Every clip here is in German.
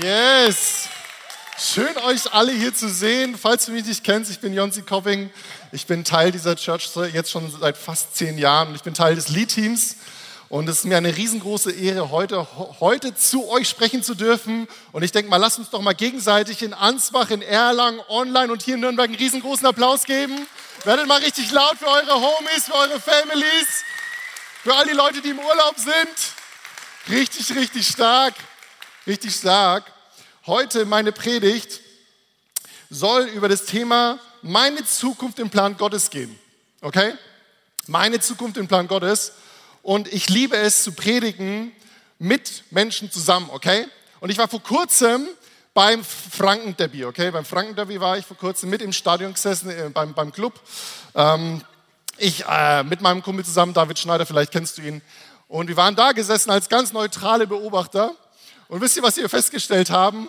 Yes! Schön, euch alle hier zu sehen. Falls du mich nicht kennst, ich bin Jonsi Kopping. Ich bin Teil dieser Church jetzt schon seit fast zehn Jahren. Ich bin Teil des Lead-Teams. Und es ist mir eine riesengroße Ehre, heute, heute zu euch sprechen zu dürfen. Und ich denke mal, lasst uns doch mal gegenseitig in Ansbach, in Erlangen, online und hier in Nürnberg einen riesengroßen Applaus geben. Werdet mal richtig laut für eure Homies, für eure Families, für all die Leute, die im Urlaub sind. Richtig, richtig stark. Richtig stark. Heute meine Predigt soll über das Thema meine Zukunft im Plan Gottes gehen. Okay? Meine Zukunft im Plan Gottes. Und ich liebe es zu predigen mit Menschen zusammen, okay? Und ich war vor kurzem beim Frankenderby, okay? Beim Frankenderby war ich vor kurzem mit im Stadion gesessen, äh, beim, beim Club. Ähm, ich äh, mit meinem Kumpel zusammen, David Schneider, vielleicht kennst du ihn. Und wir waren da gesessen als ganz neutrale Beobachter. Und wisst ihr, was wir festgestellt haben?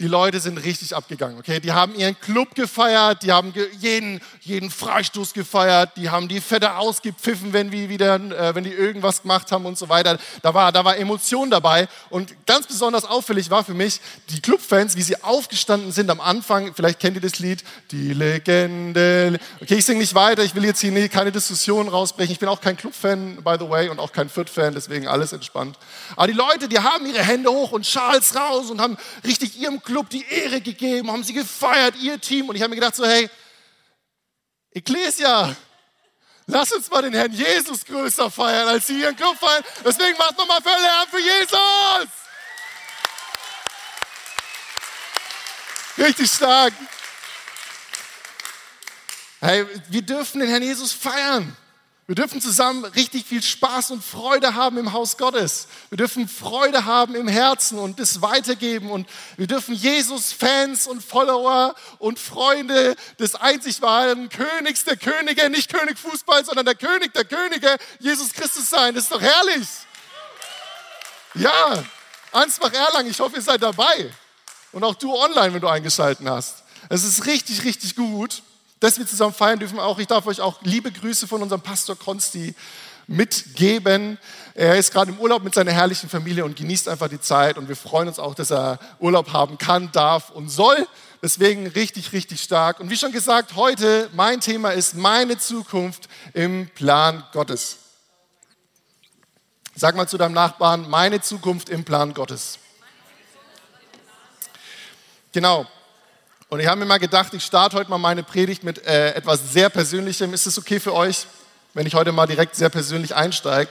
Die Leute sind richtig abgegangen. Okay, die haben ihren Club gefeiert, die haben jeden, jeden Freistoß gefeiert, die haben die Fette ausgepfiffen, wenn wir wieder, äh, wenn die irgendwas gemacht haben und so weiter. Da war, da war Emotion dabei. Und ganz besonders auffällig war für mich die Clubfans, wie sie aufgestanden sind am Anfang. Vielleicht kennt ihr das Lied, die Legende. Okay, ich singe nicht weiter. Ich will jetzt hier keine Diskussion rausbrechen. Ich bin auch kein Clubfan, by the way, und auch kein Fürth-Fan, deswegen alles entspannt. Aber die Leute, die haben ihre Hände hoch und Schals raus und haben richtig ihrem Club die Ehre gegeben, haben sie gefeiert, ihr Team. Und ich habe mir gedacht, so, hey, Ecclesia, lass uns mal den Herrn Jesus größer feiern, als sie ihren Club feiern. Deswegen macht nochmal für Lärm für Jesus. Richtig stark. Hey, wir dürfen den Herrn Jesus feiern. Wir dürfen zusammen richtig viel Spaß und Freude haben im Haus Gottes. Wir dürfen Freude haben im Herzen und das weitergeben. Und wir dürfen Jesus Fans und Follower und Freunde des einzig wahren Königs der Könige, nicht König Fußball, sondern der König der Könige, Jesus Christus sein. Das ist doch herrlich. Ja, Ansbach-Erlangen, ich hoffe, ihr seid dabei. Und auch du online, wenn du eingeschalten hast. Es ist richtig, richtig gut dass wir zusammen feiern dürfen. Auch ich darf euch auch liebe Grüße von unserem Pastor Konsti mitgeben. Er ist gerade im Urlaub mit seiner herrlichen Familie und genießt einfach die Zeit. Und wir freuen uns auch, dass er Urlaub haben kann, darf und soll. Deswegen richtig, richtig stark. Und wie schon gesagt, heute mein Thema ist meine Zukunft im Plan Gottes. Sag mal zu deinem Nachbarn, meine Zukunft im Plan Gottes. Genau. Und ich habe mir mal gedacht, ich starte heute mal meine Predigt mit äh, etwas sehr Persönlichem. Ist es okay für euch, wenn ich heute mal direkt sehr persönlich einsteige?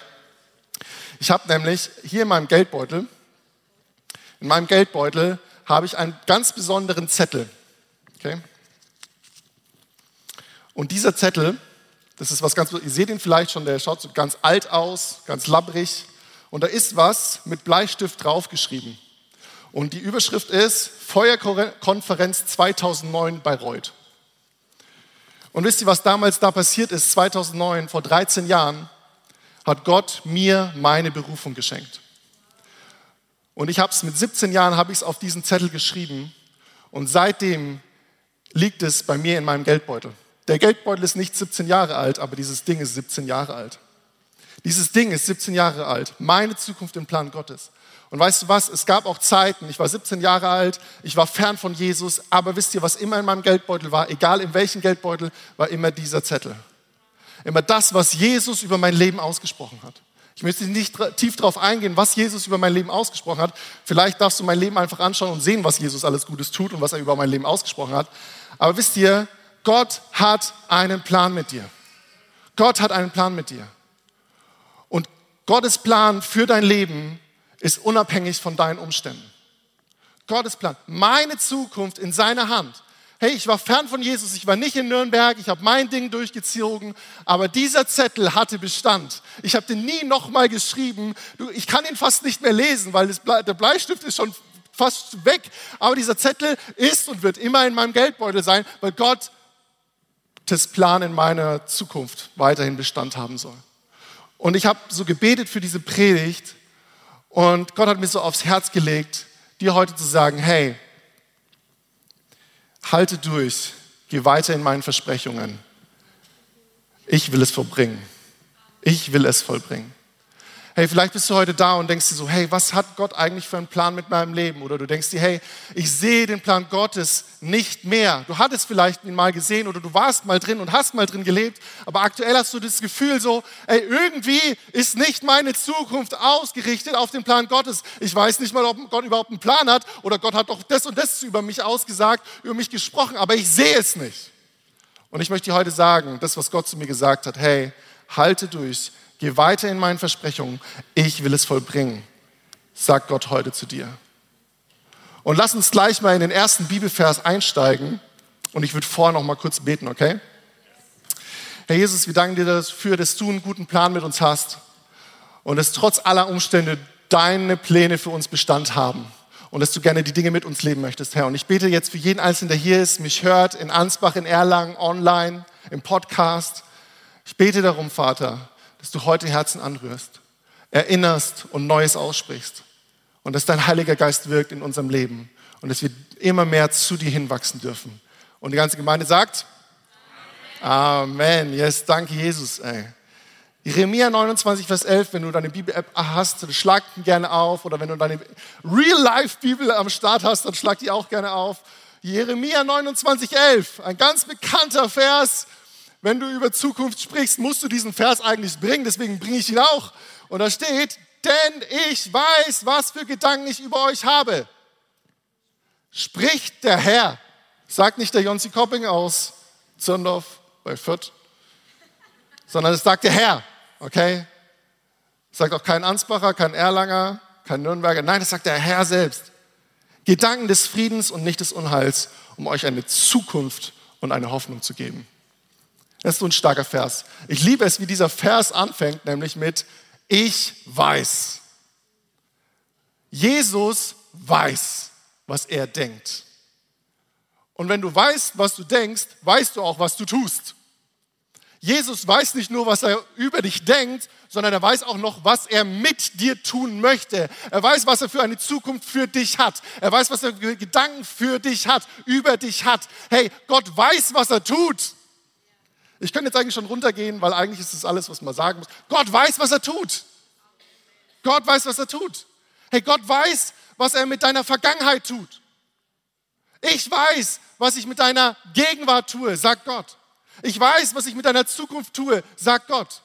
Ich habe nämlich hier in meinem Geldbeutel, in meinem Geldbeutel habe ich einen ganz besonderen Zettel. Okay? Und dieser Zettel, das ist was ganz, ihr seht ihn vielleicht schon, der schaut so ganz alt aus, ganz labbrig. Und da ist was mit Bleistift draufgeschrieben. Und die Überschrift ist Feuerkonferenz 2009 Bayreuth. Und wisst ihr, was damals da passiert ist? 2009, vor 13 Jahren, hat Gott mir meine Berufung geschenkt. Und ich habe es mit 17 Jahren habe ich es auf diesen Zettel geschrieben und seitdem liegt es bei mir in meinem Geldbeutel. Der Geldbeutel ist nicht 17 Jahre alt, aber dieses Ding ist 17 Jahre alt. Dieses Ding ist 17 Jahre alt. Meine Zukunft im Plan Gottes. Und weißt du was, es gab auch Zeiten, ich war 17 Jahre alt, ich war fern von Jesus, aber wisst ihr, was immer in meinem Geldbeutel war, egal in welchem Geldbeutel, war immer dieser Zettel. Immer das, was Jesus über mein Leben ausgesprochen hat. Ich möchte nicht tief darauf eingehen, was Jesus über mein Leben ausgesprochen hat. Vielleicht darfst du mein Leben einfach anschauen und sehen, was Jesus alles Gutes tut und was er über mein Leben ausgesprochen hat. Aber wisst ihr, Gott hat einen Plan mit dir. Gott hat einen Plan mit dir. Und Gottes Plan für dein Leben ist unabhängig von deinen Umständen. Gottes Plan, meine Zukunft in seiner Hand. Hey, ich war fern von Jesus, ich war nicht in Nürnberg, ich habe mein Ding durchgezogen, aber dieser Zettel hatte Bestand. Ich habe den nie nochmal geschrieben. Ich kann ihn fast nicht mehr lesen, weil Ble der Bleistift ist schon fast weg. Aber dieser Zettel ist und wird immer in meinem Geldbeutel sein, weil Gott das Plan in meiner Zukunft weiterhin Bestand haben soll. Und ich habe so gebetet für diese Predigt, und Gott hat mir so aufs Herz gelegt, dir heute zu sagen, hey, halte durch, geh weiter in meinen Versprechungen. Ich will es vollbringen. Ich will es vollbringen. Hey, vielleicht bist du heute da und denkst dir so, hey, was hat Gott eigentlich für einen Plan mit meinem Leben? Oder du denkst dir, hey, ich sehe den Plan Gottes nicht mehr. Du hattest vielleicht ihn mal gesehen oder du warst mal drin und hast mal drin gelebt, aber aktuell hast du das Gefühl so, ey, irgendwie ist nicht meine Zukunft ausgerichtet auf den Plan Gottes. Ich weiß nicht mal, ob Gott überhaupt einen Plan hat oder Gott hat doch das und das über mich ausgesagt, über mich gesprochen, aber ich sehe es nicht. Und ich möchte dir heute sagen, das, was Gott zu mir gesagt hat, hey, halte durch, Geh weiter in meinen Versprechungen. Ich will es vollbringen, sagt Gott heute zu dir. Und lass uns gleich mal in den ersten Bibelvers einsteigen. Und ich würde vorher noch mal kurz beten, okay? Herr Jesus, wir danken dir dafür, dass du einen guten Plan mit uns hast und dass trotz aller Umstände deine Pläne für uns Bestand haben und dass du gerne die Dinge mit uns leben möchtest, Herr. Und ich bete jetzt für jeden Einzelnen, der hier ist, mich hört, in Ansbach, in Erlangen, online, im Podcast. Ich bete darum, Vater, dass du heute Herzen anrührst, erinnerst und Neues aussprichst. Und dass dein Heiliger Geist wirkt in unserem Leben und dass wir immer mehr zu dir hinwachsen dürfen. Und die ganze Gemeinde sagt, Amen. Amen. Yes, danke Jesus. Ey. Jeremia 29, Vers 11, wenn du deine Bibel-App hast, dann schlag die gerne auf. Oder wenn du deine Real-Life-Bibel am Start hast, dann schlag die auch gerne auf. Jeremia 29, 11, ein ganz bekannter Vers, wenn du über Zukunft sprichst, musst du diesen Vers eigentlich bringen, deswegen bringe ich ihn auch. Und da steht, denn ich weiß, was für Gedanken ich über euch habe. Spricht der Herr. Sagt nicht der Jonsi Kopping aus Zürndorf bei Fürth, sondern es sagt der Herr, okay? sagt auch kein Ansbacher, kein Erlanger, kein Nürnberger. Nein, das sagt der Herr selbst. Gedanken des Friedens und nicht des Unheils, um euch eine Zukunft und eine Hoffnung zu geben. Das ist so ein starker Vers. Ich liebe es, wie dieser Vers anfängt, nämlich mit Ich weiß. Jesus weiß, was er denkt. Und wenn du weißt, was du denkst, weißt du auch, was du tust. Jesus weiß nicht nur, was er über dich denkt, sondern er weiß auch noch, was er mit dir tun möchte. Er weiß, was er für eine Zukunft für dich hat. Er weiß, was er für Gedanken für dich hat, über dich hat. Hey, Gott weiß, was er tut. Ich könnte jetzt eigentlich schon runtergehen, weil eigentlich ist das alles, was man sagen muss. Gott weiß, was er tut. Gott weiß, was er tut. Hey, Gott weiß, was er mit deiner Vergangenheit tut. Ich weiß, was ich mit deiner Gegenwart tue, sagt Gott. Ich weiß, was ich mit deiner Zukunft tue, sagt Gott.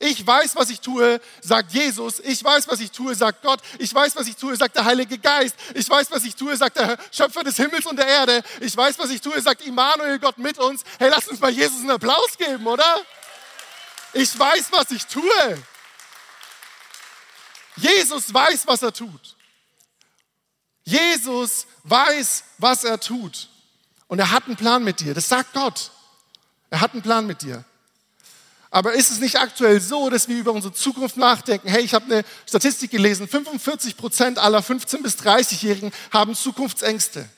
Ich weiß, was ich tue, sagt Jesus. Ich weiß, was ich tue, sagt Gott. Ich weiß, was ich tue, sagt der Heilige Geist. Ich weiß, was ich tue, sagt der Schöpfer des Himmels und der Erde. Ich weiß, was ich tue, sagt Immanuel, Gott mit uns. Hey, lass uns mal Jesus einen Applaus geben, oder? Ich weiß, was ich tue. Jesus weiß, was er tut. Jesus weiß, was er tut. Und er hat einen Plan mit dir. Das sagt Gott. Er hat einen Plan mit dir. Aber ist es nicht aktuell so, dass wir über unsere Zukunft nachdenken? Hey, ich habe eine Statistik gelesen, 45 Prozent aller 15- bis 30-Jährigen haben Zukunftsängste.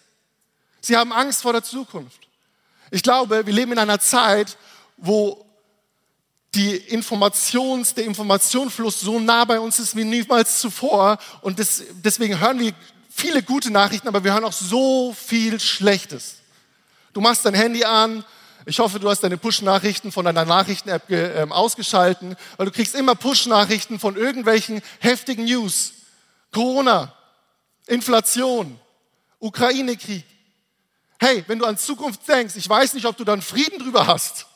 Sie haben Angst vor der Zukunft. Ich glaube, wir leben in einer Zeit, wo die Informations, der Informationsfluss so nah bei uns ist wie niemals zuvor. Und das, deswegen hören wir viele gute Nachrichten, aber wir hören auch so viel Schlechtes. Du machst dein Handy an, ich hoffe, du hast deine Push-Nachrichten von deiner Nachrichten-App äh, ausgeschalten, weil du kriegst immer Push-Nachrichten von irgendwelchen heftigen News. Corona, Inflation, Ukraine-Krieg. Hey, wenn du an Zukunft denkst, ich weiß nicht, ob du dann Frieden drüber hast.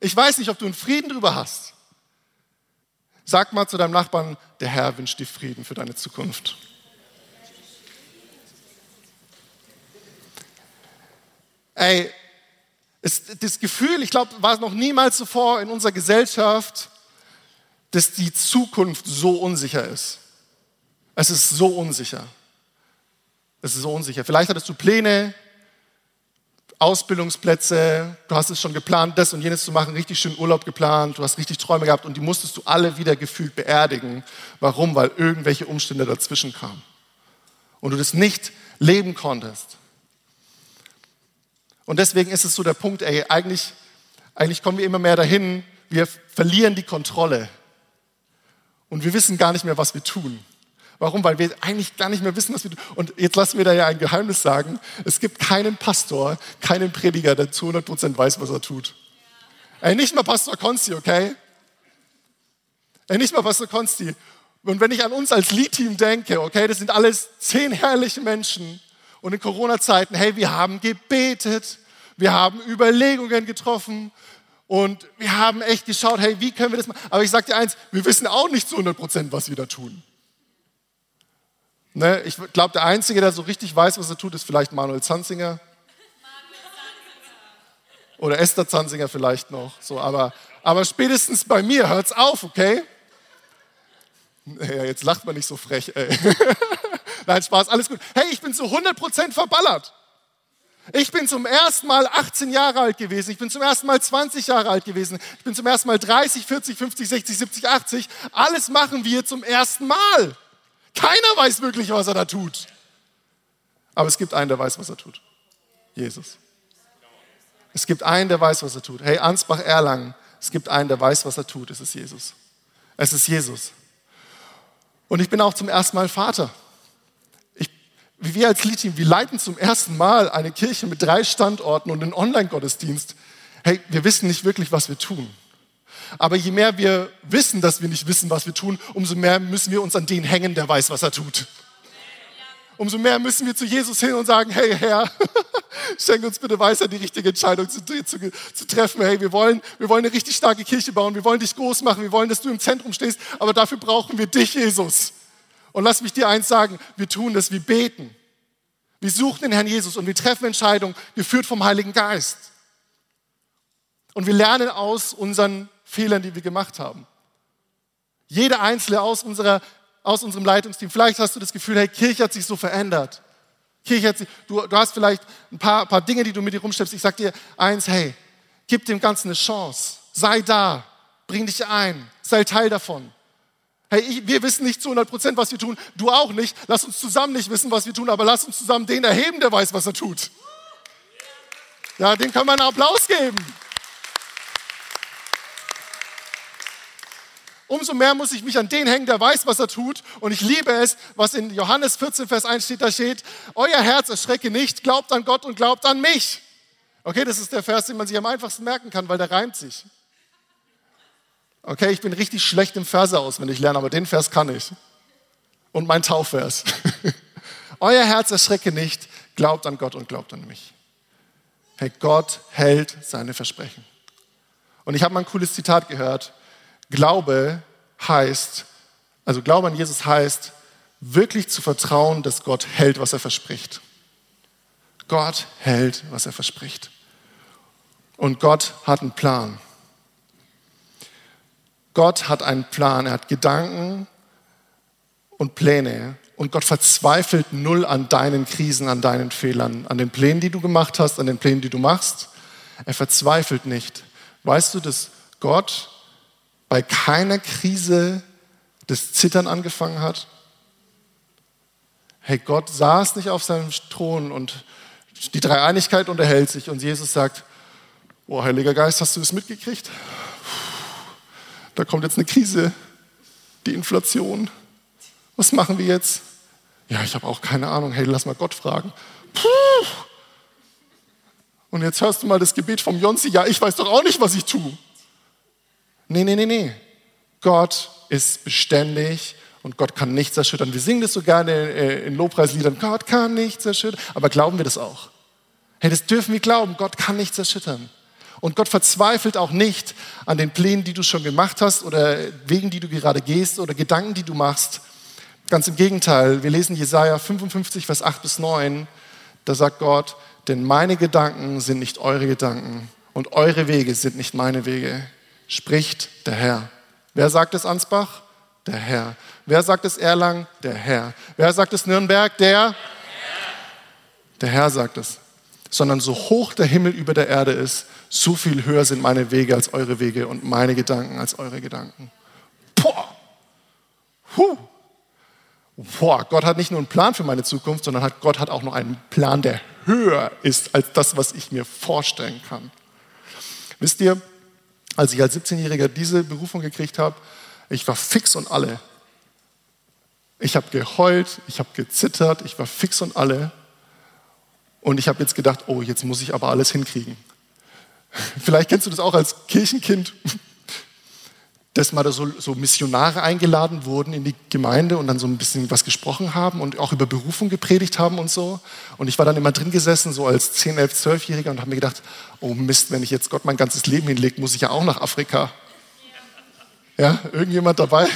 Ich weiß nicht, ob du einen Frieden drüber hast. Sag mal zu deinem Nachbarn, der Herr wünscht dir Frieden für deine Zukunft. Ey, ist das Gefühl, ich glaube, war es noch niemals zuvor in unserer Gesellschaft, dass die Zukunft so unsicher ist. Es ist so unsicher. Es ist so unsicher. Vielleicht hattest du Pläne, Ausbildungsplätze, du hast es schon geplant, das und jenes zu machen, richtig schön Urlaub geplant, du hast richtig Träume gehabt und die musstest du alle wieder gefühlt beerdigen. Warum? Weil irgendwelche Umstände dazwischen kamen und du das nicht leben konntest. Und deswegen ist es so der Punkt, ey, eigentlich, eigentlich kommen wir immer mehr dahin, wir verlieren die Kontrolle. Und wir wissen gar nicht mehr, was wir tun. Warum? Weil wir eigentlich gar nicht mehr wissen, was wir tun. Und jetzt lassen wir da ja ein Geheimnis sagen. Es gibt keinen Pastor, keinen Prediger, der zu 100% weiß, was er tut. Ey, nicht mal Pastor Konzi, okay? Ey, nicht mal Pastor Konsti. Und wenn ich an uns als Lead-Team denke, okay, das sind alles zehn herrliche Menschen. Und in Corona-Zeiten, hey, wir haben gebetet, wir haben Überlegungen getroffen und wir haben echt geschaut, hey, wie können wir das machen? Aber ich sage dir eins, wir wissen auch nicht zu 100 Prozent, was wir da tun. Ne, ich glaube, der Einzige, der so richtig weiß, was er tut, ist vielleicht Manuel Zanzinger. Oder Esther Zanzinger vielleicht noch. So, aber, aber spätestens bei mir hört es auf, okay? Ja, jetzt lacht man nicht so frech, ey. Nein, Spaß, alles gut. Hey, ich bin zu 100% verballert. Ich bin zum ersten Mal 18 Jahre alt gewesen. Ich bin zum ersten Mal 20 Jahre alt gewesen. Ich bin zum ersten Mal 30, 40, 50, 60, 70, 80. Alles machen wir zum ersten Mal. Keiner weiß wirklich, was er da tut. Aber es gibt einen, der weiß, was er tut. Jesus. Es gibt einen, der weiß, was er tut. Hey, Ansbach-Erlangen, es gibt einen, der weiß, was er tut. Es ist Jesus. Es ist Jesus. Und ich bin auch zum ersten Mal Vater. Wir als Lead-Team, wir leiten zum ersten Mal eine Kirche mit drei Standorten und einen Online-Gottesdienst. Hey, wir wissen nicht wirklich, was wir tun. Aber je mehr wir wissen, dass wir nicht wissen, was wir tun, umso mehr müssen wir uns an den hängen, der weiß, was er tut. Umso mehr müssen wir zu Jesus hin und sagen, hey Herr, schenk uns bitte Weisheit, die richtige Entscheidung zu, zu, zu, treffen. Hey, wir wollen, wir wollen eine richtig starke Kirche bauen, wir wollen dich groß machen, wir wollen, dass du im Zentrum stehst, aber dafür brauchen wir dich, Jesus. Und lass mich dir eins sagen, wir tun das, wir beten. Wir suchen den Herrn Jesus und wir treffen Entscheidungen, geführt vom Heiligen Geist. Und wir lernen aus unseren Fehlern, die wir gemacht haben. Jeder Einzelne aus, unserer, aus unserem Leitungsteam. Vielleicht hast du das Gefühl, hey, Kirche hat sich so verändert. Kirche hat sich, du, du hast vielleicht ein paar, paar Dinge, die du mit dir rumschleppst. Ich sag dir eins, hey, gib dem Ganzen eine Chance. Sei da. Bring dich ein. Sei Teil davon. Hey, ich, wir wissen nicht zu 100 Prozent, was wir tun. Du auch nicht. Lass uns zusammen nicht wissen, was wir tun, aber lass uns zusammen den erheben, der weiß, was er tut. Ja, dem kann man einen Applaus geben. Umso mehr muss ich mich an den hängen, der weiß, was er tut. Und ich liebe es, was in Johannes 14, Vers 1 steht, da steht, euer Herz erschrecke nicht, glaubt an Gott und glaubt an mich. Okay, das ist der Vers, den man sich am einfachsten merken kann, weil der reimt sich. Okay, ich bin richtig schlecht im Verse auswendig lernen, aber den Vers kann ich. Und mein Taufvers. euer Herz erschrecke nicht, glaubt an Gott und glaubt an mich. Hey, Gott hält seine Versprechen. Und ich habe mal ein cooles Zitat gehört Glaube heißt, also Glaube an Jesus heißt, wirklich zu vertrauen, dass Gott hält, was er verspricht. Gott hält, was er verspricht. Und Gott hat einen Plan. Gott hat einen Plan, er hat Gedanken und Pläne. Und Gott verzweifelt null an deinen Krisen, an deinen Fehlern, an den Plänen, die du gemacht hast, an den Plänen, die du machst. Er verzweifelt nicht. Weißt du, dass Gott bei keiner Krise das Zittern angefangen hat? Hey, Gott saß nicht auf seinem Thron und die Dreieinigkeit unterhält sich und Jesus sagt, oh Heiliger Geist, hast du es mitgekriegt? Da kommt jetzt eine Krise, die Inflation. Was machen wir jetzt? Ja, ich habe auch keine Ahnung. Hey, lass mal Gott fragen. Puh. Und jetzt hörst du mal das Gebet vom Jonsi. Ja, ich weiß doch auch nicht, was ich tue. Nee, nee, nee, nee. Gott ist beständig und Gott kann nichts erschüttern. Wir singen das so gerne äh, in Lobpreisliedern. Gott kann nichts erschüttern. Aber glauben wir das auch? Hey, das dürfen wir glauben. Gott kann nichts erschüttern. Und Gott verzweifelt auch nicht an den Plänen, die du schon gemacht hast oder wegen die du gerade gehst oder Gedanken, die du machst. Ganz im Gegenteil. Wir lesen Jesaja 55, Vers 8 bis 9. Da sagt Gott, denn meine Gedanken sind nicht eure Gedanken und eure Wege sind nicht meine Wege spricht der Herr. Wer sagt es Ansbach? Der Herr. Wer sagt es Erlangen? Der Herr. Wer sagt es Nürnberg? Der? Der Herr sagt es. Sondern so hoch der Himmel über der Erde ist, so viel höher sind meine Wege als eure Wege und meine Gedanken als eure Gedanken. Boah. Huh. Boah, Gott hat nicht nur einen Plan für meine Zukunft, sondern hat, Gott hat auch noch einen Plan, der höher ist als das, was ich mir vorstellen kann. Wisst ihr, als ich als 17-Jähriger diese Berufung gekriegt habe, ich war fix und alle. Ich habe geheult, ich habe gezittert, ich war fix und alle. Und ich habe jetzt gedacht, oh, jetzt muss ich aber alles hinkriegen. Vielleicht kennst du das auch als Kirchenkind. dass mal so, so Missionare eingeladen wurden in die Gemeinde und dann so ein bisschen was gesprochen haben und auch über Berufung gepredigt haben und so. Und ich war dann immer drin gesessen, so als 10, 11, 12-Jähriger und habe mir gedacht, oh Mist, wenn ich jetzt Gott mein ganzes Leben hinlege, muss ich ja auch nach Afrika. Ja, irgendjemand dabei?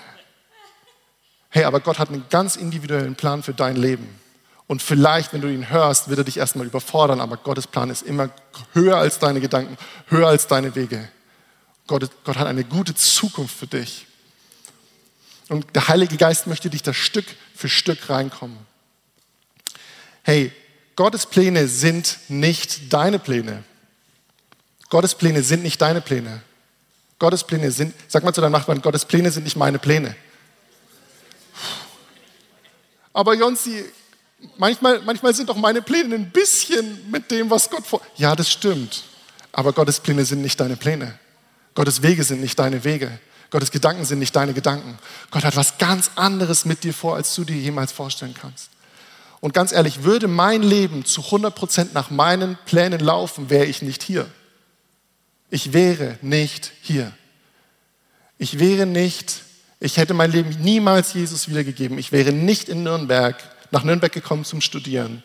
hey, aber Gott hat einen ganz individuellen Plan für dein Leben. Und vielleicht, wenn du ihn hörst, wird er dich erstmal überfordern, aber Gottes Plan ist immer höher als deine Gedanken, höher als deine Wege. Gott, Gott hat eine gute Zukunft für dich. Und der Heilige Geist möchte dich da Stück für Stück reinkommen. Hey, Gottes Pläne sind nicht deine Pläne. Gottes Pläne sind nicht deine Pläne. Gottes Pläne sind, sag mal zu deinem Nachbarn, Gottes Pläne sind nicht meine Pläne. Aber Jonsi, manchmal, manchmal sind doch meine Pläne ein bisschen mit dem, was Gott vor. Ja, das stimmt. Aber Gottes Pläne sind nicht deine Pläne. Gottes Wege sind nicht deine Wege. Gottes Gedanken sind nicht deine Gedanken. Gott hat was ganz anderes mit dir vor, als du dir jemals vorstellen kannst. Und ganz ehrlich, würde mein Leben zu 100% nach meinen Plänen laufen, wäre ich nicht hier. Ich wäre nicht hier. Ich wäre nicht, ich hätte mein Leben niemals Jesus wiedergegeben. Ich wäre nicht in Nürnberg, nach Nürnberg gekommen zum Studieren.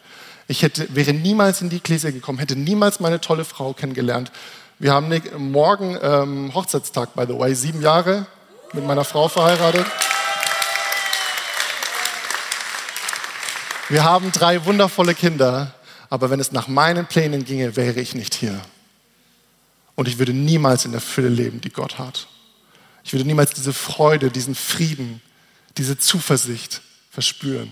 Ich hätte, wäre niemals in die Ecclesia gekommen, hätte niemals meine tolle Frau kennengelernt, wir haben morgen ähm, Hochzeitstag, by the way, sieben Jahre mit meiner Frau verheiratet. Wir haben drei wundervolle Kinder, aber wenn es nach meinen Plänen ginge, wäre ich nicht hier. Und ich würde niemals in der Fülle leben, die Gott hat. Ich würde niemals diese Freude, diesen Frieden, diese Zuversicht verspüren.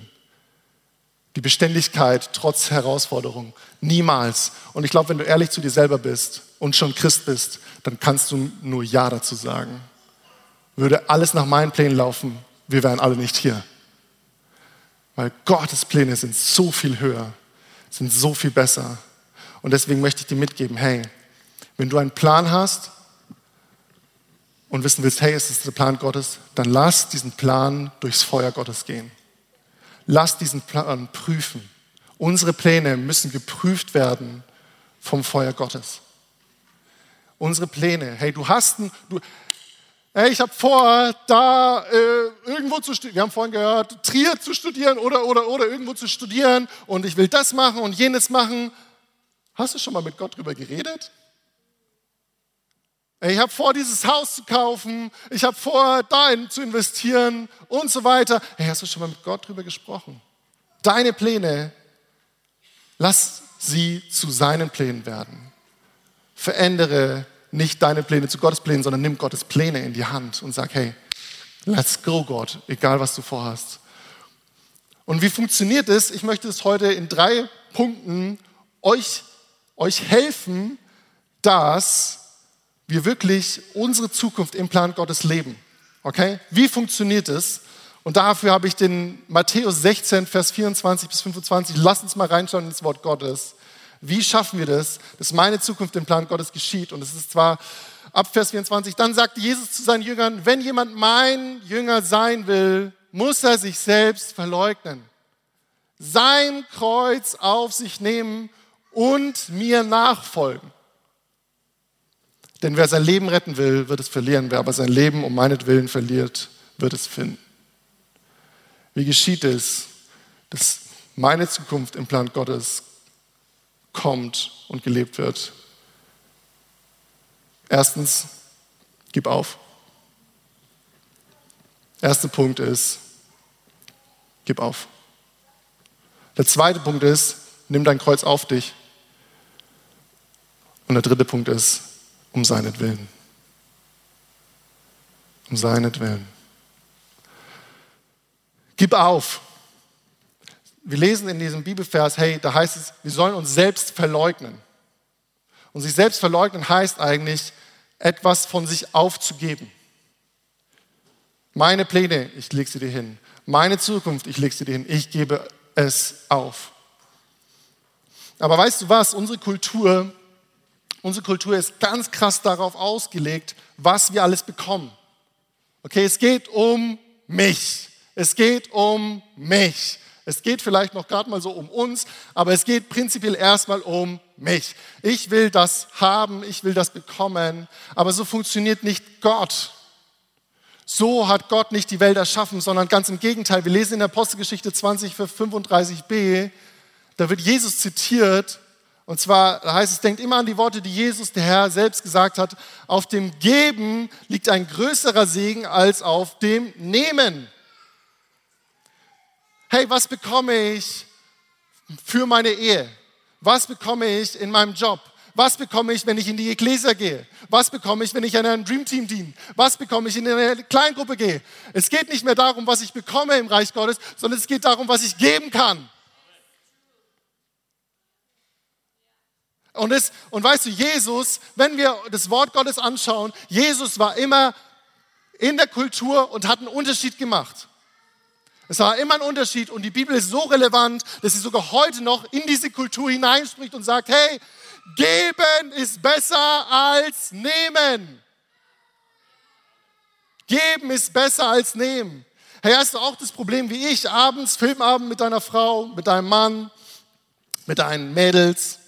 Die Beständigkeit trotz Herausforderungen. Niemals. Und ich glaube, wenn du ehrlich zu dir selber bist und schon Christ bist, dann kannst du nur Ja dazu sagen. Würde alles nach meinen Plänen laufen, wir wären alle nicht hier. Weil Gottes Pläne sind so viel höher, sind so viel besser. Und deswegen möchte ich dir mitgeben, hey, wenn du einen Plan hast und wissen willst, hey, ist das der Plan Gottes, dann lass diesen Plan durchs Feuer Gottes gehen. Lass diesen Plan prüfen. Unsere Pläne müssen geprüft werden vom Feuer Gottes. Unsere Pläne. Hey, du hast ein, du, hey, ich habe vor, da äh, irgendwo zu studieren. Wir haben vorhin gehört, Trier zu studieren oder, oder, oder irgendwo zu studieren und ich will das machen und jenes machen. Hast du schon mal mit Gott drüber geredet? Ich habe vor, dieses Haus zu kaufen. Ich habe vor, dahin zu investieren und so weiter. Hey, hast du schon mal mit Gott drüber gesprochen? Deine Pläne, lass sie zu seinen Plänen werden. Verändere nicht deine Pläne zu Gottes Plänen, sondern nimm Gottes Pläne in die Hand und sag, hey, let's go, Gott, egal was du vorhast. Und wie funktioniert es? Ich möchte es heute in drei Punkten euch, euch helfen, dass wir wirklich unsere Zukunft im Plan Gottes leben. Okay? Wie funktioniert es? Und dafür habe ich den Matthäus 16, Vers 24 bis 25. Lass uns mal reinschauen ins Wort Gottes. Wie schaffen wir das, dass meine Zukunft im Plan Gottes geschieht? Und es ist zwar ab Vers 24, dann sagte Jesus zu seinen Jüngern, wenn jemand mein Jünger sein will, muss er sich selbst verleugnen, sein Kreuz auf sich nehmen und mir nachfolgen. Denn wer sein Leben retten will, wird es verlieren. Wer aber sein Leben um meinetwillen verliert, wird es finden. Wie geschieht es, dass meine Zukunft im Plan Gottes kommt und gelebt wird? Erstens, gib auf. Erster Punkt ist, gib auf. Der zweite Punkt ist, nimm dein Kreuz auf dich. Und der dritte Punkt ist, um seinetwillen. Um seinetwillen. Gib auf. Wir lesen in diesem Bibelvers, hey, da heißt es, wir sollen uns selbst verleugnen. Und sich selbst verleugnen heißt eigentlich, etwas von sich aufzugeben. Meine Pläne, ich lege sie dir hin. Meine Zukunft, ich lege sie dir hin. Ich gebe es auf. Aber weißt du was? Unsere Kultur Unsere Kultur ist ganz krass darauf ausgelegt, was wir alles bekommen. Okay, es geht um mich. Es geht um mich. Es geht vielleicht noch gerade mal so um uns, aber es geht prinzipiell erstmal um mich. Ich will das haben, ich will das bekommen, aber so funktioniert nicht Gott. So hat Gott nicht die Welt erschaffen, sondern ganz im Gegenteil. Wir lesen in der Apostelgeschichte 20, Vers 35b, da wird Jesus zitiert und zwar da heißt es, denkt immer an die Worte, die Jesus, der Herr, selbst gesagt hat. Auf dem Geben liegt ein größerer Segen als auf dem Nehmen. Hey, was bekomme ich für meine Ehe? Was bekomme ich in meinem Job? Was bekomme ich, wenn ich in die Ecclesia gehe? Was bekomme ich, wenn ich an einem Dreamteam diene? Was bekomme ich in eine Kleingruppe gehe? Es geht nicht mehr darum, was ich bekomme im Reich Gottes, sondern es geht darum, was ich geben kann. Und, es, und weißt du, Jesus, wenn wir das Wort Gottes anschauen, Jesus war immer in der Kultur und hat einen Unterschied gemacht. Es war immer ein Unterschied und die Bibel ist so relevant, dass sie sogar heute noch in diese Kultur hineinspricht und sagt, hey, geben ist besser als nehmen. Geben ist besser als nehmen. Hey, hast du auch das Problem wie ich, abends, Filmabend mit deiner Frau, mit deinem Mann, mit deinen Mädels,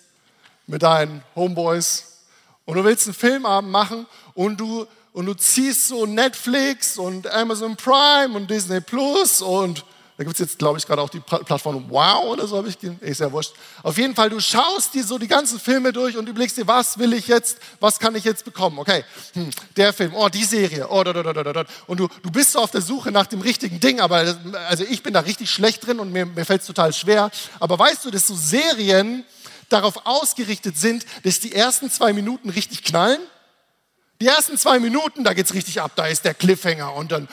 mit deinen Homeboys und du willst einen Filmabend machen und du, und du ziehst so Netflix und Amazon Prime und Disney Plus und da gibt es jetzt, glaube ich, gerade auch die Plattform Wow oder so habe ich, ist ja wurscht. Auf jeden Fall, du schaust dir so die ganzen Filme durch und überlegst dir, was will ich jetzt, was kann ich jetzt bekommen? Okay, hm, der Film, oh, die Serie, oh, da, da, da, da. Und du, du bist so auf der Suche nach dem richtigen Ding, aber also ich bin da richtig schlecht drin und mir, mir fällt es total schwer. Aber weißt du, dass so Serien, darauf ausgerichtet sind, dass die ersten zwei Minuten richtig knallen. Die ersten zwei Minuten, da geht es richtig ab, da ist der Cliffhanger und dann,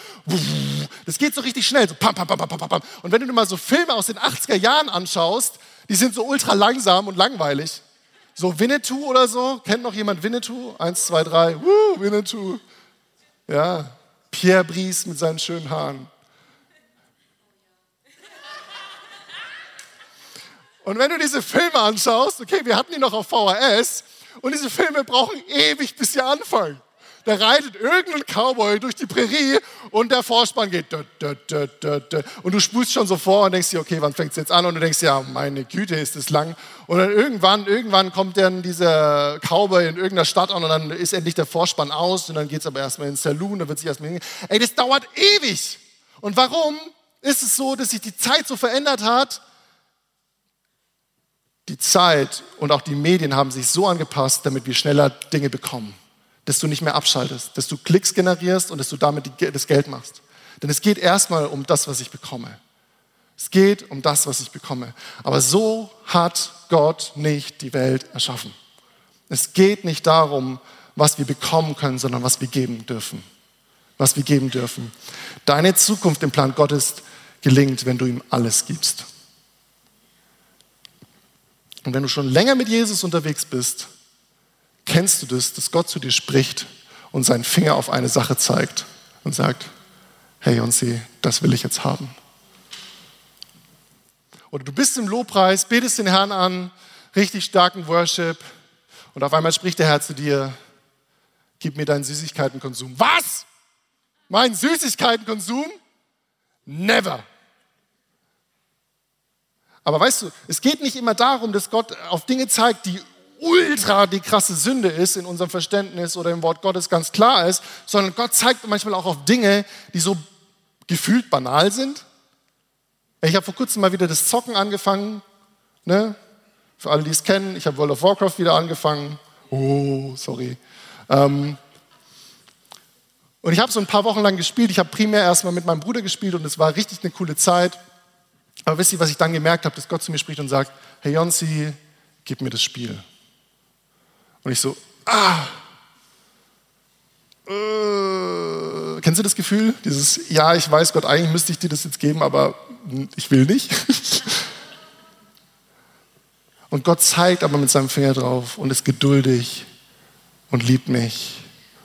das geht so richtig schnell, so pam, pam, pam, pam, pam, pam. Und wenn du dir mal so Filme aus den 80er Jahren anschaust, die sind so ultra langsam und langweilig. So Winnetou oder so, kennt noch jemand Winnetou? Eins, zwei, drei, Woo, Winnetou. Ja, Pierre Brice mit seinen schönen Haaren. Und wenn du diese Filme anschaust, okay, wir hatten die noch auf VHS und diese Filme brauchen ewig, bis sie anfangen. Da reitet irgendein Cowboy durch die Prärie und der Vorspann geht. Und du spulst schon so vor und denkst dir, okay, wann fängt es jetzt an? Und du denkst, ja, meine Güte, ist das lang. Und dann irgendwann, irgendwann kommt dann dieser Cowboy in irgendeiner Stadt an und dann ist endlich der Vorspann aus und dann geht es aber erstmal ins Saloon, dann wird sich erstmal hingehen. Ey, das dauert ewig. Und warum ist es so, dass sich die Zeit so verändert hat? Die Zeit und auch die Medien haben sich so angepasst, damit wir schneller Dinge bekommen. Dass du nicht mehr abschaltest, dass du Klicks generierst und dass du damit das Geld machst. Denn es geht erstmal um das, was ich bekomme. Es geht um das, was ich bekomme. Aber so hat Gott nicht die Welt erschaffen. Es geht nicht darum, was wir bekommen können, sondern was wir geben dürfen. Was wir geben dürfen. Deine Zukunft im Plan Gottes gelingt, wenn du ihm alles gibst. Und wenn du schon länger mit Jesus unterwegs bist, kennst du das, dass Gott zu dir spricht und seinen Finger auf eine Sache zeigt und sagt, hey Jonsi, das will ich jetzt haben. Oder du bist im Lobpreis, betest den Herrn an, richtig starken Worship und auf einmal spricht der Herr zu dir, gib mir deinen Süßigkeitenkonsum. Was? Mein Süßigkeitenkonsum? Never. Aber weißt du, es geht nicht immer darum, dass Gott auf Dinge zeigt, die ultra die krasse Sünde ist in unserem Verständnis oder im Wort Gottes ganz klar ist, sondern Gott zeigt manchmal auch auf Dinge, die so gefühlt banal sind. Ich habe vor kurzem mal wieder das Zocken angefangen. Ne? Für alle, die es kennen, ich habe World of Warcraft wieder angefangen. Oh, sorry. Ähm, und ich habe so ein paar Wochen lang gespielt. Ich habe primär erstmal mit meinem Bruder gespielt und es war richtig eine coole Zeit. Aber wisst ihr, was ich dann gemerkt habe, dass Gott zu mir spricht und sagt, hey Jonsi, gib mir das Spiel. Und ich so, ah, äh, kennst du das Gefühl? Dieses, ja, ich weiß, Gott, eigentlich müsste ich dir das jetzt geben, aber ich will nicht. und Gott zeigt aber mit seinem Finger drauf und ist geduldig und liebt mich.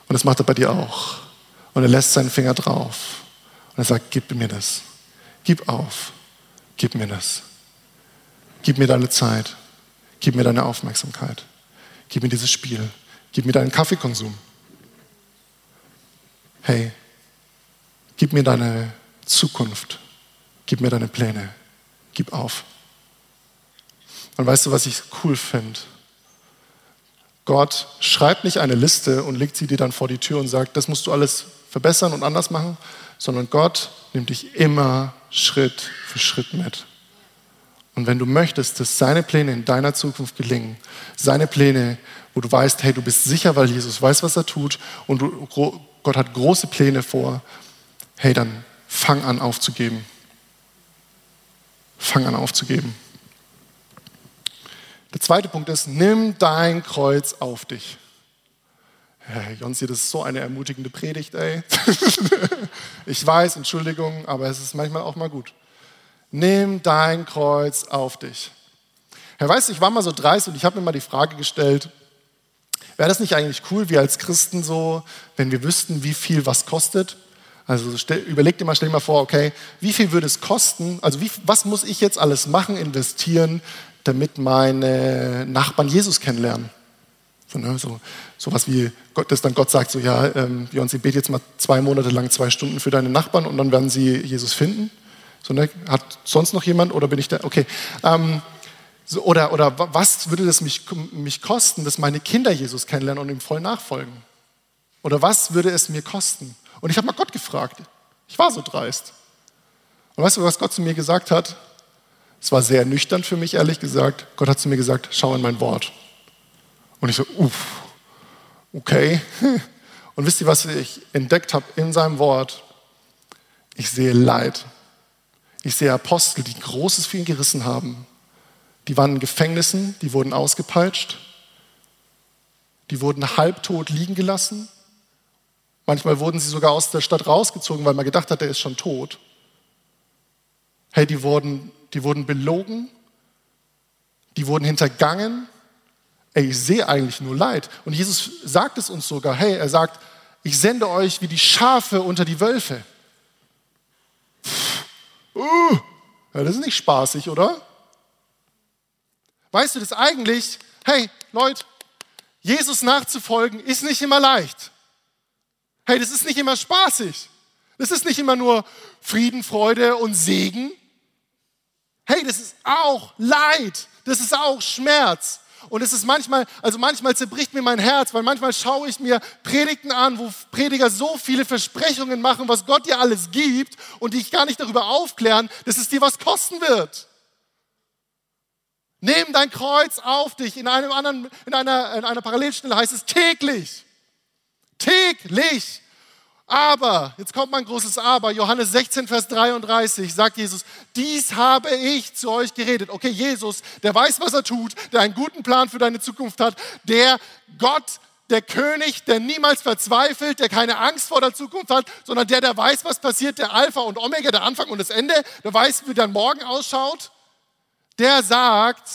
Und das macht er bei dir auch. Und er lässt seinen Finger drauf. Und er sagt, gib mir das. Gib auf. Gib mir das. Gib mir deine Zeit. Gib mir deine Aufmerksamkeit. Gib mir dieses Spiel. Gib mir deinen Kaffeekonsum. Hey, gib mir deine Zukunft. Gib mir deine Pläne. gib auf. Und weißt du, was ich cool finde? Gott schreibt nicht eine Liste und legt sie dir dann vor die Tür und sagt, das musst du alles verbessern und anders machen, sondern Gott nimmt dich immer Schritt für Schritt mit. Und wenn du möchtest, dass seine Pläne in deiner Zukunft gelingen, seine Pläne, wo du weißt, hey, du bist sicher, weil Jesus weiß, was er tut und du, Gott hat große Pläne vor, hey, dann fang an aufzugeben. Fang an aufzugeben. Der zweite Punkt ist, nimm dein Kreuz auf dich. Hey, Jonsi, das ist so eine ermutigende Predigt, ey. ich weiß, Entschuldigung, aber es ist manchmal auch mal gut. Nimm dein Kreuz auf dich. Herr weißt du, ich war mal so dreist und ich habe mir mal die Frage gestellt, wäre das nicht eigentlich cool, wir als Christen so, wenn wir wüssten, wie viel was kostet? Also stell, überleg dir mal, stell dir mal vor, okay, wie viel würde es kosten? Also wie, was muss ich jetzt alles machen, investieren, damit meine Nachbarn Jesus kennenlernen? So, ne, so, so was wie, Gott, dass dann Gott sagt, so ja, ähm, Beyoncé, bete jetzt mal zwei Monate lang zwei Stunden für deine Nachbarn und dann werden sie Jesus finden. So, ne, hat sonst noch jemand oder bin ich da? Okay. Ähm, so, oder, oder was würde es mich, mich kosten, dass meine Kinder Jesus kennenlernen und ihm voll nachfolgen? Oder was würde es mir kosten? Und ich habe mal Gott gefragt. Ich war so dreist. Und weißt du, was Gott zu mir gesagt hat? Es war sehr nüchtern für mich, ehrlich gesagt. Gott hat zu mir gesagt, schau in mein Wort. Und ich so, uff, okay. Und wisst ihr, was ich entdeckt habe in seinem Wort? Ich sehe Leid. Ich sehe Apostel, die Großes für ihn gerissen haben. Die waren in Gefängnissen, die wurden ausgepeitscht. Die wurden halbtot liegen gelassen. Manchmal wurden sie sogar aus der Stadt rausgezogen, weil man gedacht hat, er ist schon tot. Hey, die wurden, die wurden belogen, die wurden hintergangen. Ey, ich sehe eigentlich nur Leid. Und Jesus sagt es uns sogar. Hey, er sagt, ich sende euch wie die Schafe unter die Wölfe. Uh, ja, das ist nicht spaßig, oder? Weißt du das eigentlich? Hey, Leute, Jesus nachzufolgen ist nicht immer leicht. Hey, das ist nicht immer spaßig. Das ist nicht immer nur Frieden, Freude und Segen. Hey, das ist auch Leid. Das ist auch Schmerz. Und es ist manchmal, also manchmal zerbricht mir mein Herz, weil manchmal schaue ich mir Predigten an, wo Prediger so viele Versprechungen machen, was Gott dir alles gibt und dich gar nicht darüber aufklären, dass es dir was kosten wird. Nimm dein Kreuz auf dich. In, einem anderen, in, einer, in einer Parallelstelle heißt es täglich. Täglich. Aber, jetzt kommt mein großes Aber, Johannes 16, Vers 33 sagt Jesus, dies habe ich zu euch geredet. Okay, Jesus, der weiß, was er tut, der einen guten Plan für deine Zukunft hat, der Gott, der König, der niemals verzweifelt, der keine Angst vor der Zukunft hat, sondern der, der weiß, was passiert, der Alpha und Omega, der Anfang und das Ende, der weiß, wie dein Morgen ausschaut, der sagt,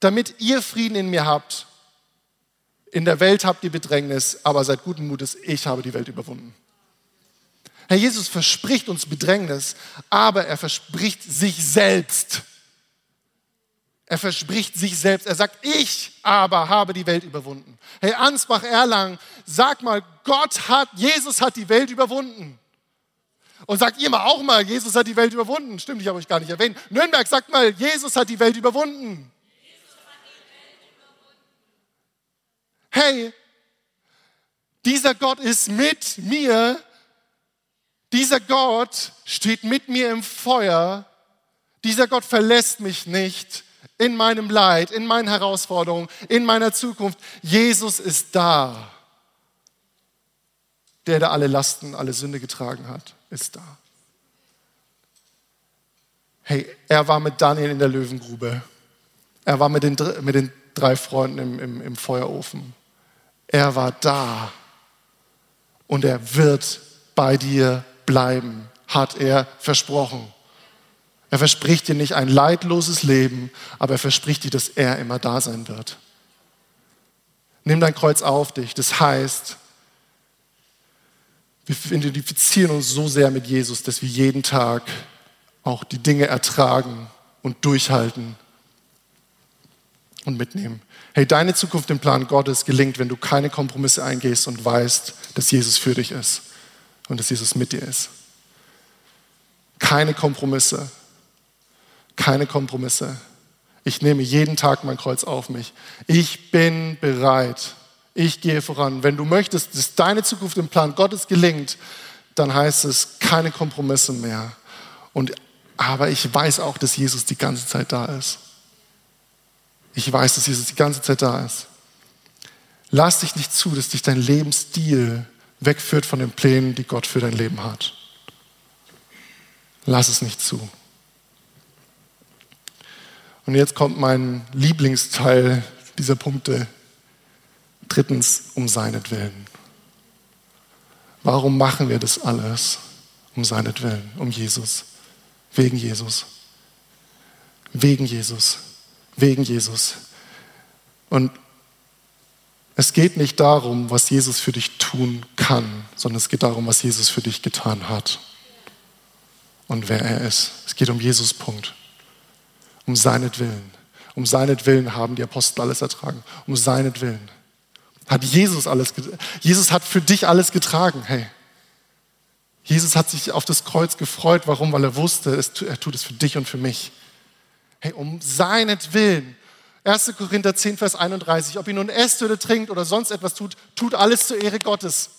damit ihr Frieden in mir habt, in der Welt habt ihr Bedrängnis, aber seid guten Mutes, ich habe die Welt überwunden. Herr Jesus verspricht uns Bedrängnis, aber er verspricht sich selbst. Er verspricht sich selbst. Er sagt, ich aber habe die Welt überwunden. Hey, Ansbach Erlangen, sag mal, Gott hat, Jesus hat die Welt überwunden. Und sagt ihr mal auch mal, Jesus hat die Welt überwunden. Stimmt, ich habe euch gar nicht erwähnt. Nürnberg, sagt mal, Jesus hat die Welt überwunden. Hey, dieser Gott ist mit mir, dieser Gott steht mit mir im Feuer, dieser Gott verlässt mich nicht in meinem Leid, in meinen Herausforderungen, in meiner Zukunft. Jesus ist da. Der, der alle Lasten, alle Sünde getragen hat, ist da. Hey, er war mit Daniel in der Löwengrube. Er war mit den, mit den drei Freunden im, im, im Feuerofen. Er war da und er wird bei dir bleiben, hat er versprochen. Er verspricht dir nicht ein leidloses Leben, aber er verspricht dir, dass er immer da sein wird. Nimm dein Kreuz auf dich. Das heißt, wir identifizieren uns so sehr mit Jesus, dass wir jeden Tag auch die Dinge ertragen und durchhalten und mitnehmen. Hey, deine Zukunft im Plan Gottes gelingt, wenn du keine Kompromisse eingehst und weißt, dass Jesus für dich ist und dass Jesus mit dir ist. Keine Kompromisse. keine Kompromisse. Ich nehme jeden Tag mein Kreuz auf mich. Ich bin bereit. Ich gehe voran. Wenn du möchtest, dass deine Zukunft im Plan Gottes gelingt, dann heißt es keine Kompromisse mehr. Und, aber ich weiß auch, dass Jesus die ganze Zeit da ist. Ich weiß, dass Jesus die ganze Zeit da ist. Lass dich nicht zu, dass dich dein Lebensstil wegführt von den Plänen, die Gott für dein Leben hat. Lass es nicht zu. Und jetzt kommt mein Lieblingsteil dieser Punkte. Drittens, um seinetwillen. Warum machen wir das alles? Um seinetwillen, um Jesus, wegen Jesus, wegen Jesus, wegen Jesus. Und es geht nicht darum, was Jesus für dich tun kann, sondern es geht darum, was Jesus für dich getan hat und wer er ist. Es geht um Jesus, Punkt. Um seinetwillen. Um seinetwillen haben die Apostel alles ertragen. Um seinetwillen. Hat Jesus alles, Jesus hat für dich alles getragen, hey. Jesus hat sich auf das Kreuz gefreut. Warum? Weil er wusste, er tut es für dich und für mich. Hey, um seinetwillen. 1. Korinther 10, Vers 31. Ob ihr nun esst oder trinkt oder sonst etwas tut, tut alles zur Ehre Gottes.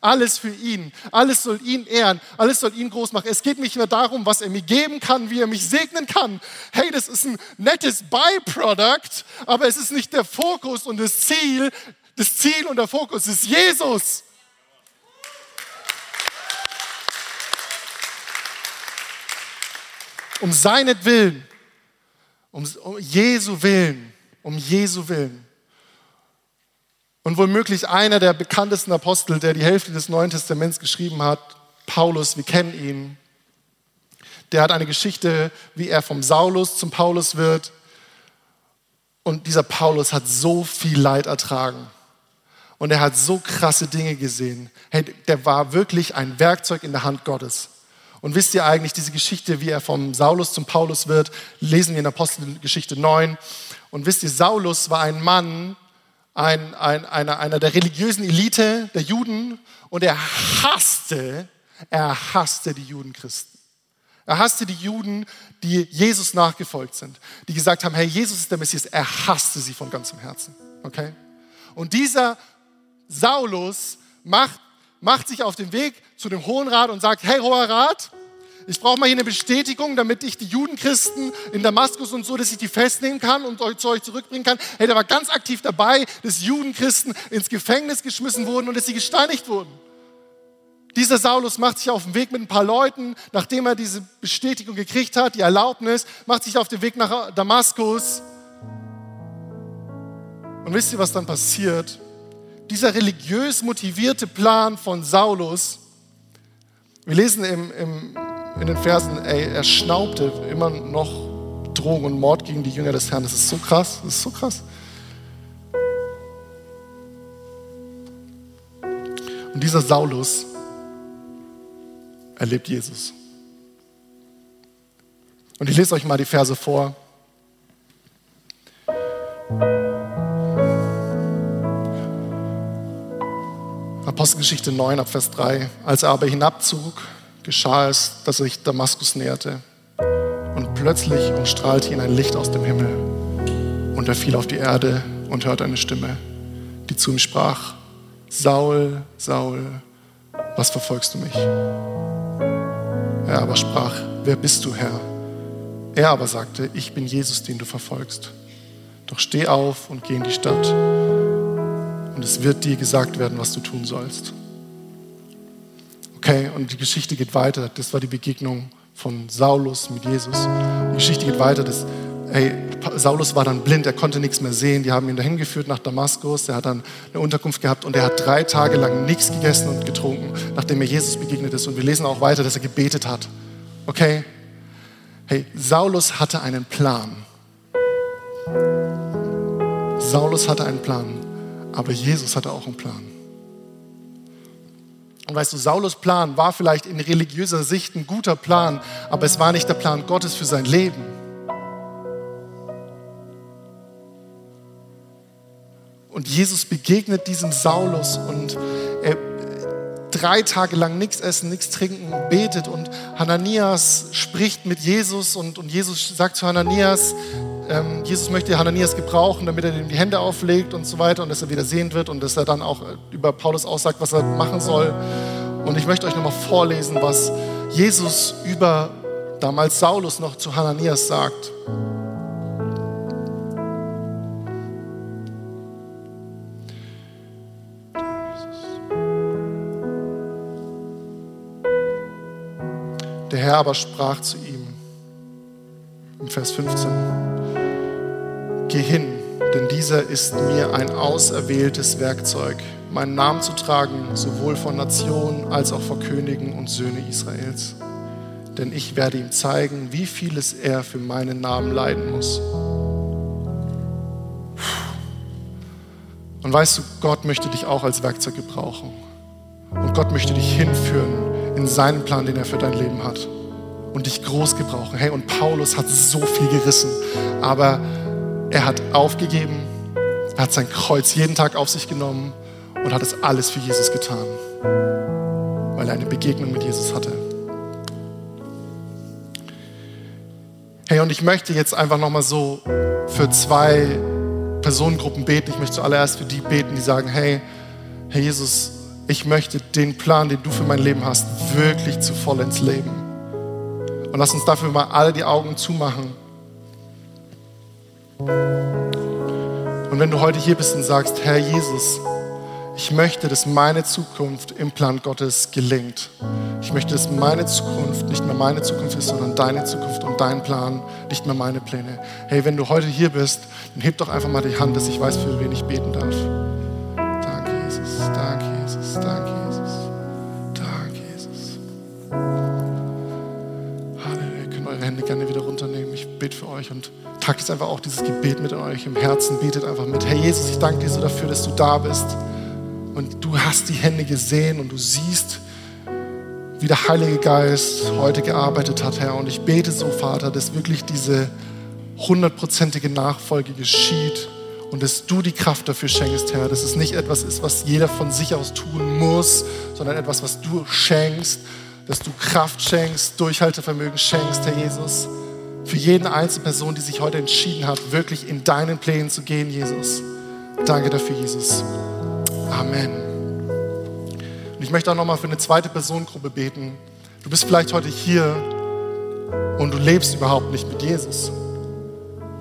Alles für ihn. Alles soll ihn ehren. Alles soll ihn groß machen. Es geht nicht mehr darum, was er mir geben kann, wie er mich segnen kann. Hey, das ist ein nettes Byproduct, aber es ist nicht der Fokus und das Ziel. Das Ziel und der Fokus ist Jesus. Um seinetwillen, um, um Jesu Willen, um Jesu Willen und womöglich einer der bekanntesten Apostel, der die Hälfte des Neuen Testaments geschrieben hat, Paulus, wir kennen ihn. Der hat eine Geschichte, wie er vom Saulus zum Paulus wird. Und dieser Paulus hat so viel Leid ertragen. Und er hat so krasse Dinge gesehen. Hey, der war wirklich ein Werkzeug in der Hand Gottes. Und wisst ihr eigentlich, diese Geschichte, wie er vom Saulus zum Paulus wird, lesen wir in Apostelgeschichte 9. Und wisst ihr, Saulus war ein Mann, ein, ein, einer, einer der religiösen Elite der Juden und er hasste, er hasste die Judenchristen. Er hasste die Juden, die Jesus nachgefolgt sind, die gesagt haben, hey, Jesus ist der Messias. Er hasste sie von ganzem Herzen. Okay? Und dieser Saulus macht, macht sich auf den Weg zu dem Hohen Rat und sagt, hey, Hoher Rat, ich brauche mal hier eine Bestätigung, damit ich die Judenchristen in Damaskus und so, dass ich die festnehmen kann und euch zu euch zurückbringen kann. Hey, der war ganz aktiv dabei, dass Judenchristen ins Gefängnis geschmissen wurden und dass sie gesteinigt wurden. Dieser Saulus macht sich auf den Weg mit ein paar Leuten, nachdem er diese Bestätigung gekriegt hat, die Erlaubnis, macht sich auf den Weg nach Damaskus. Und wisst ihr, was dann passiert? Dieser religiös motivierte Plan von Saulus, wir lesen im, im in den Versen, ey, er schnaubte immer noch Drohung und Mord gegen die Jünger des Herrn. Das ist so krass, das ist so krass. Und dieser Saulus erlebt Jesus. Und ich lese euch mal die Verse vor. Apostelgeschichte 9 ab Vers 3. Als er aber hinabzog, geschah es, dass sich Damaskus näherte. Und plötzlich umstrahlte ihn ein Licht aus dem Himmel. Und er fiel auf die Erde und hörte eine Stimme, die zu ihm sprach, Saul, Saul, was verfolgst du mich? Er aber sprach, wer bist du, Herr? Er aber sagte, ich bin Jesus, den du verfolgst. Doch steh auf und geh in die Stadt, und es wird dir gesagt werden, was du tun sollst. Okay, und die Geschichte geht weiter. Das war die Begegnung von Saulus mit Jesus. Die Geschichte geht weiter. Das, hey, Saulus war dann blind, er konnte nichts mehr sehen. Die haben ihn dahin geführt nach Damaskus. Er hat dann eine Unterkunft gehabt und er hat drei Tage lang nichts gegessen und getrunken, nachdem er Jesus begegnet ist. Und wir lesen auch weiter, dass er gebetet hat. Okay? Hey, Saulus hatte einen Plan. Saulus hatte einen Plan, aber Jesus hatte auch einen Plan. Und weißt du, Saulus Plan war vielleicht in religiöser Sicht ein guter Plan, aber es war nicht der Plan Gottes für sein Leben. Und Jesus begegnet diesem Saulus und er drei Tage lang nichts essen, nichts trinken, betet und Hananias spricht mit Jesus und, und Jesus sagt zu Hananias, ähm, Jesus möchte Hananias gebrauchen, damit er ihm die Hände auflegt und so weiter und dass er wieder sehend wird und dass er dann auch über Paulus aussagt, was er machen soll. Und ich möchte euch nochmal vorlesen, was Jesus über damals Saulus noch zu Hananias sagt. Der Herr aber sprach zu ihm, im Vers 15, Geh hin, denn dieser ist mir ein auserwähltes Werkzeug, meinen Namen zu tragen, sowohl vor Nationen als auch vor Königen und Söhne Israels. Denn ich werde ihm zeigen, wie vieles er für meinen Namen leiden muss. Und weißt du, Gott möchte dich auch als Werkzeug gebrauchen. Und Gott möchte dich hinführen in seinen Plan, den er für dein Leben hat. Und dich groß gebrauchen. Hey, und Paulus hat so viel gerissen, aber er hat aufgegeben, er hat sein Kreuz jeden Tag auf sich genommen und hat es alles für Jesus getan, weil er eine Begegnung mit Jesus hatte. Hey, und ich möchte jetzt einfach nochmal so für zwei Personengruppen beten. Ich möchte zuallererst für die beten, die sagen, hey, Herr Jesus, ich möchte den Plan, den du für mein Leben hast, wirklich zu vollends leben. Und lass uns dafür mal alle die Augen zumachen. Und wenn du heute hier bist und sagst, Herr Jesus, ich möchte, dass meine Zukunft im Plan Gottes gelingt. Ich möchte, dass meine Zukunft nicht mehr meine Zukunft ist, sondern deine Zukunft und dein Plan, nicht mehr meine Pläne. Hey, wenn du heute hier bist, dann heb doch einfach mal die Hand, dass ich weiß, für wen ich beten darf. Danke, Jesus. Danke, Jesus. Danke, Jesus. Danke, Jesus. Halleluja. Ihr könnt eure Hände gerne wieder bete für euch und tragt jetzt einfach auch dieses Gebet mit in euch im Herzen. Betet einfach mit. Herr Jesus, ich danke dir so dafür, dass du da bist. Und du hast die Hände gesehen und du siehst, wie der Heilige Geist heute gearbeitet hat, Herr. Und ich bete so, Vater, dass wirklich diese hundertprozentige Nachfolge geschieht und dass du die Kraft dafür schenkst, Herr. Dass es nicht etwas ist, was jeder von sich aus tun muss, sondern etwas, was du schenkst, dass du Kraft schenkst, Durchhaltevermögen schenkst, Herr Jesus. Für jeden einzelne Person, die sich heute entschieden hat, wirklich in deinen Plänen zu gehen, Jesus. Danke dafür, Jesus. Amen. Und ich möchte auch nochmal für eine zweite Personengruppe beten. Du bist vielleicht heute hier und du lebst überhaupt nicht mit Jesus.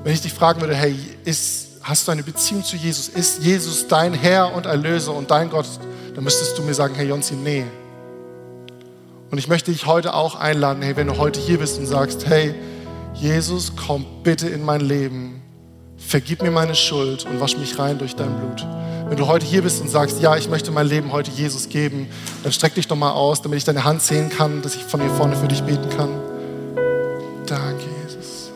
Wenn ich dich fragen würde, hey, ist, hast du eine Beziehung zu Jesus? Ist Jesus dein Herr und Erlöser und dein Gott? Dann müsstest du mir sagen, hey Jonsi, nee. Und ich möchte dich heute auch einladen, hey, wenn du heute hier bist und sagst, hey, Jesus, komm bitte in mein Leben, vergib mir meine Schuld und wasch mich rein durch dein Blut. Wenn du heute hier bist und sagst, ja, ich möchte mein Leben heute Jesus geben, dann streck dich doch mal aus, damit ich deine Hand sehen kann, dass ich von hier vorne für dich beten kann. Danke, Jesus.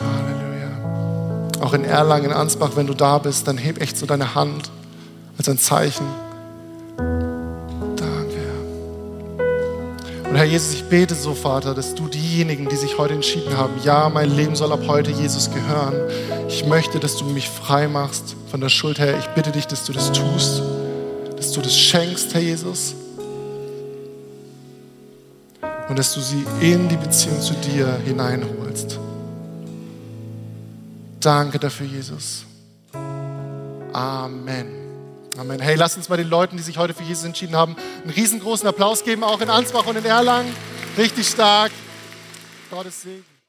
Halleluja. Auch in Erlangen, in Ansbach, wenn du da bist, dann heb echt so deine Hand als ein Zeichen. Herr Jesus, ich bete so, Vater, dass du diejenigen, die sich heute entschieden haben, ja, mein Leben soll ab heute Jesus gehören. Ich möchte, dass du mich frei machst von der Schuld, Herr. Ich bitte dich, dass du das tust, dass du das schenkst, Herr Jesus. Und dass du sie in die Beziehung zu dir hineinholst. Danke dafür, Jesus. Amen. Amen. Hey, lasst uns mal den Leuten, die sich heute für Jesus entschieden haben, einen riesengroßen Applaus geben, auch in Ansbach und in Erlangen. Richtig stark. Gottes Segen.